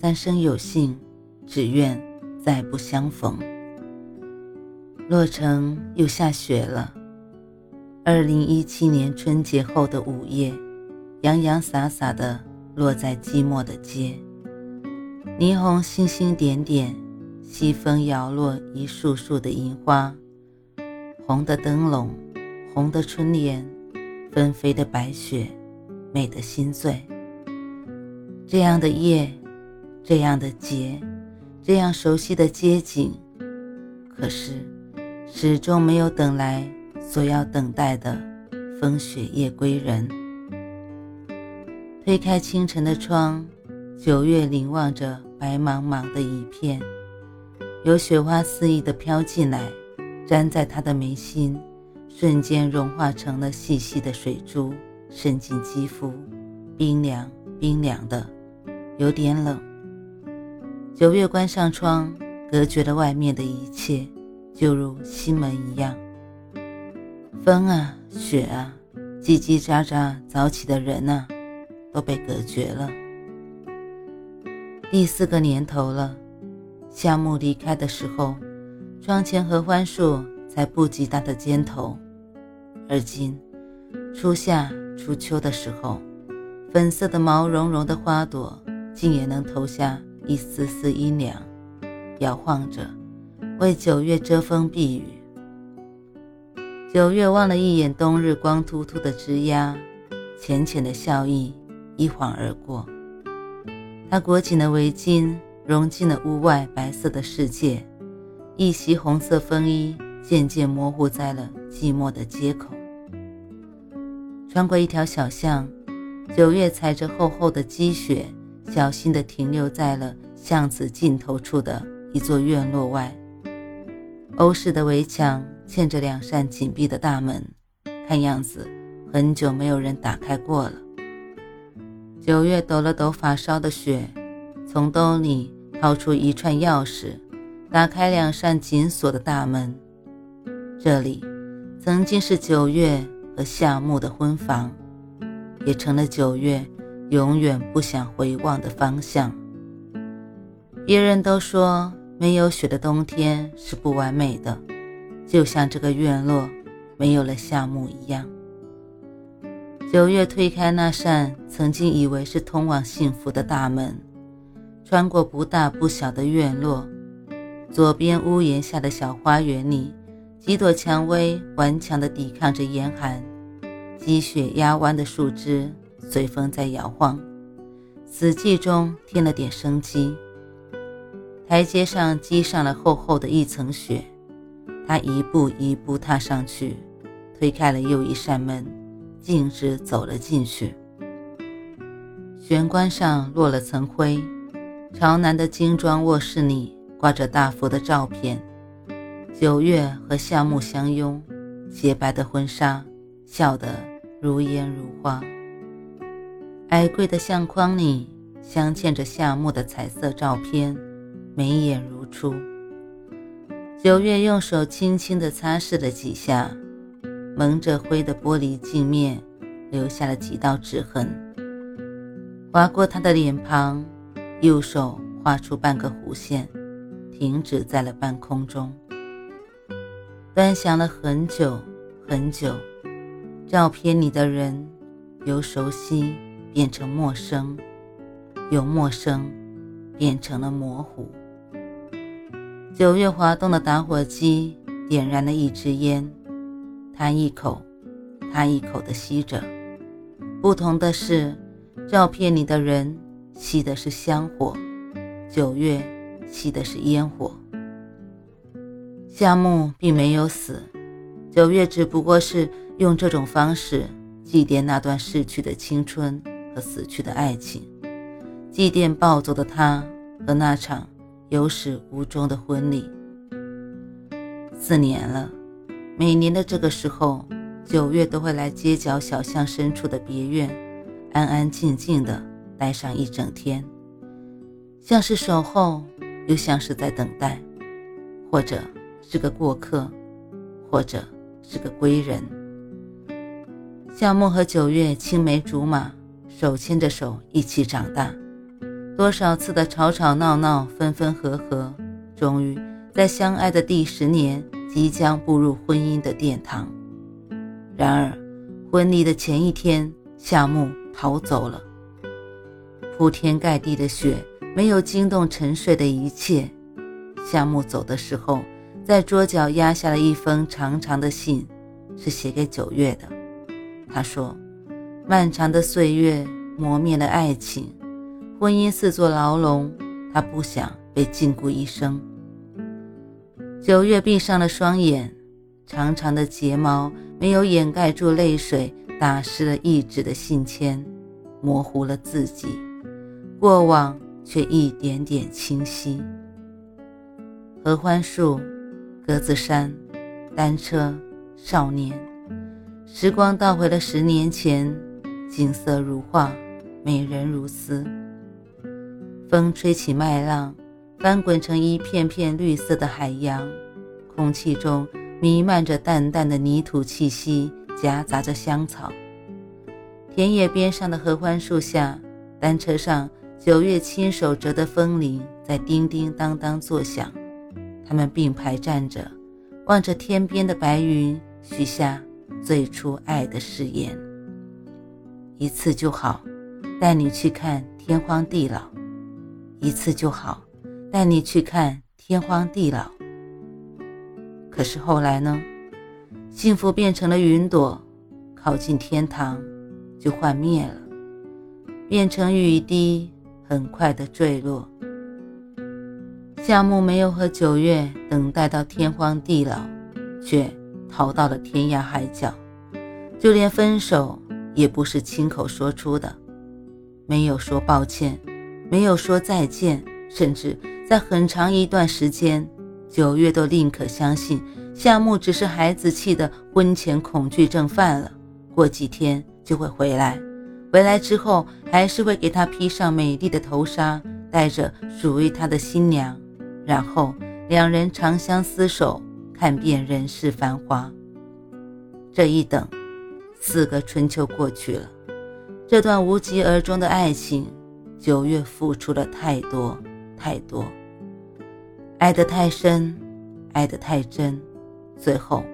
三生有幸，只愿再不相逢。洛城又下雪了。二零一七年春节后的午夜，洋洋洒洒的落在寂寞的街。霓虹星星点点，西风摇落一束束的银花。红的灯笼，红的春联，纷飞的白雪，美得心醉。这样的夜，这样的街，这样熟悉的街景，可是始终没有等来所要等待的风雪夜归人。推开清晨的窗，九月凝望着白茫茫的一片，有雪花肆意的飘进来，粘在他的眉心，瞬间融化成了细细的水珠，渗进肌肤，冰凉冰凉的。有点冷。九月关上窗，隔绝了外面的一切，就如心门一样。风啊，雪啊，叽叽喳喳早起的人啊，都被隔绝了。第四个年头了，夏木离开的时候，窗前合欢树才不及它的肩头，而今初夏、初秋的时候，粉色的毛茸茸的花朵。竟也能投下一丝丝阴凉，摇晃着，为九月遮风避雨。九月望了一眼冬日光秃秃的枝桠，浅浅的笑意一晃而过。他裹紧了围巾，融进了屋外白色的世界。一袭红色风衣渐渐模糊在了寂寞的街口。穿过一条小巷，九月踩着厚厚的积雪。小心地停留在了巷子尽头处的一座院落外。欧式的围墙嵌着两扇紧闭的大门，看样子很久没有人打开过了。九月抖了抖发梢的雪，从兜里掏出一串钥匙，打开两扇紧锁的大门。这里曾经是九月和夏木的婚房，也成了九月。永远不想回望的方向。别人都说没有雪的冬天是不完美的，就像这个院落没有了夏木一样。九月推开那扇曾经以为是通往幸福的大门，穿过不大不小的院落，左边屋檐下的小花园里，几朵蔷薇顽强地抵抗着严寒，积雪压弯的树枝。随风在摇晃，死寂中添了点生机。台阶上积上了厚厚的一层雪，他一步一步踏上去，推开了又一扇门，径直走了进去。玄关上落了层灰，朝南的精装卧室里挂着大幅的照片，九月和夏木相拥，洁白的婚纱，笑得如烟如花。矮柜的相框里镶嵌着夏木的彩色照片，眉眼如初。九月用手轻轻地擦拭了几下，蒙着灰的玻璃镜面留下了几道指痕，划过他的脸庞，右手画出半个弧线，停止在了半空中。端详了很久很久，照片里的人由熟悉。变成陌生，由陌生变成了模糊。九月滑动的打火机点燃了一支烟，他一口，他一口的吸着。不同的是，照片里的人吸的是香火，九月吸的是烟火。夏木并没有死，九月只不过是用这种方式祭奠那段逝去的青春。和死去的爱情，祭奠暴走的他和那场有始无终的婚礼。四年了，每年的这个时候，九月都会来街角小巷深处的别院，安安静静的待上一整天，像是守候，又像是在等待，或者是个过客，或者是个归人。夏木和九月青梅竹马，手牵着手一起长大，多少次的吵吵闹闹，分分合合，终于在相爱的第十年，即将步入婚姻的殿堂。然而，婚礼的前一天，夏木逃走了。铺天盖地的雪没有惊动沉睡的一切。夏木走的时候，在桌角压下了一封长长的信，是写给九月的。他说：“漫长的岁月磨灭了爱情，婚姻似座牢笼，他不想被禁锢一生。”九月闭上了双眼，长长的睫毛没有掩盖住泪水，打湿了一纸的信签，模糊了自己，过往却一点点清晰。合欢树，格子衫，单车，少年。时光倒回了十年前，景色如画，美人如丝。风吹起麦浪，翻滚成一片片绿色的海洋。空气中弥漫着淡淡的泥土气息，夹杂着香草。田野边上的合欢树下，单车上九月亲手折的风铃在叮叮当当作响。他们并排站着，望着天边的白云，许下。最初爱的誓言，一次就好，带你去看天荒地老；一次就好，带你去看天荒地老。可是后来呢？幸福变成了云朵，靠近天堂就幻灭了，变成雨滴，很快的坠落。夏木没有和九月等待到天荒地老，却。逃到了天涯海角，就连分手也不是亲口说出的，没有说抱歉，没有说再见，甚至在很长一段时间，九月都宁可相信夏木只是孩子气的婚前恐惧症犯了，过几天就会回来，回来之后还是会给他披上美丽的头纱，带着属于他的新娘，然后两人长相厮守。看遍人世繁华，这一等，四个春秋过去了。这段无疾而终的爱情，九月付出了太多太多，爱得太深，爱得太真，最后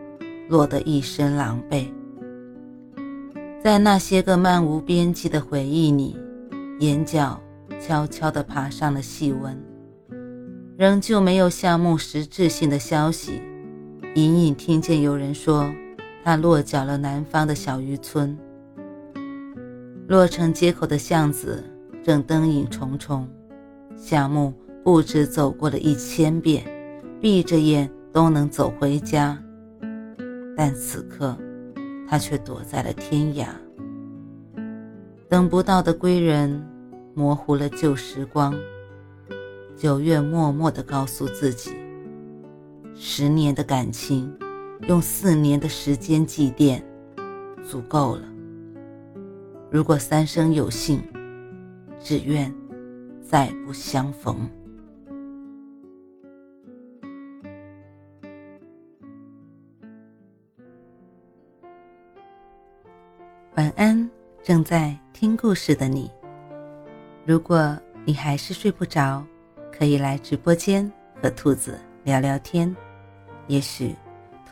落得一身狼狈。在那些个漫无边际的回忆里，眼角悄悄地爬上了细纹，仍旧没有项目实质性的消息。隐隐听见有人说，他落脚了南方的小渔村。落城街口的巷子正灯影重重，夏木不知走过了一千遍，闭着眼都能走回家。但此刻，他却躲在了天涯。等不到的归人，模糊了旧时光。九月默默地告诉自己。十年的感情，用四年的时间祭奠，足够了。如果三生有幸，只愿再不相逢。晚安，正在听故事的你。如果你还是睡不着，可以来直播间和兔子聊聊天。也许，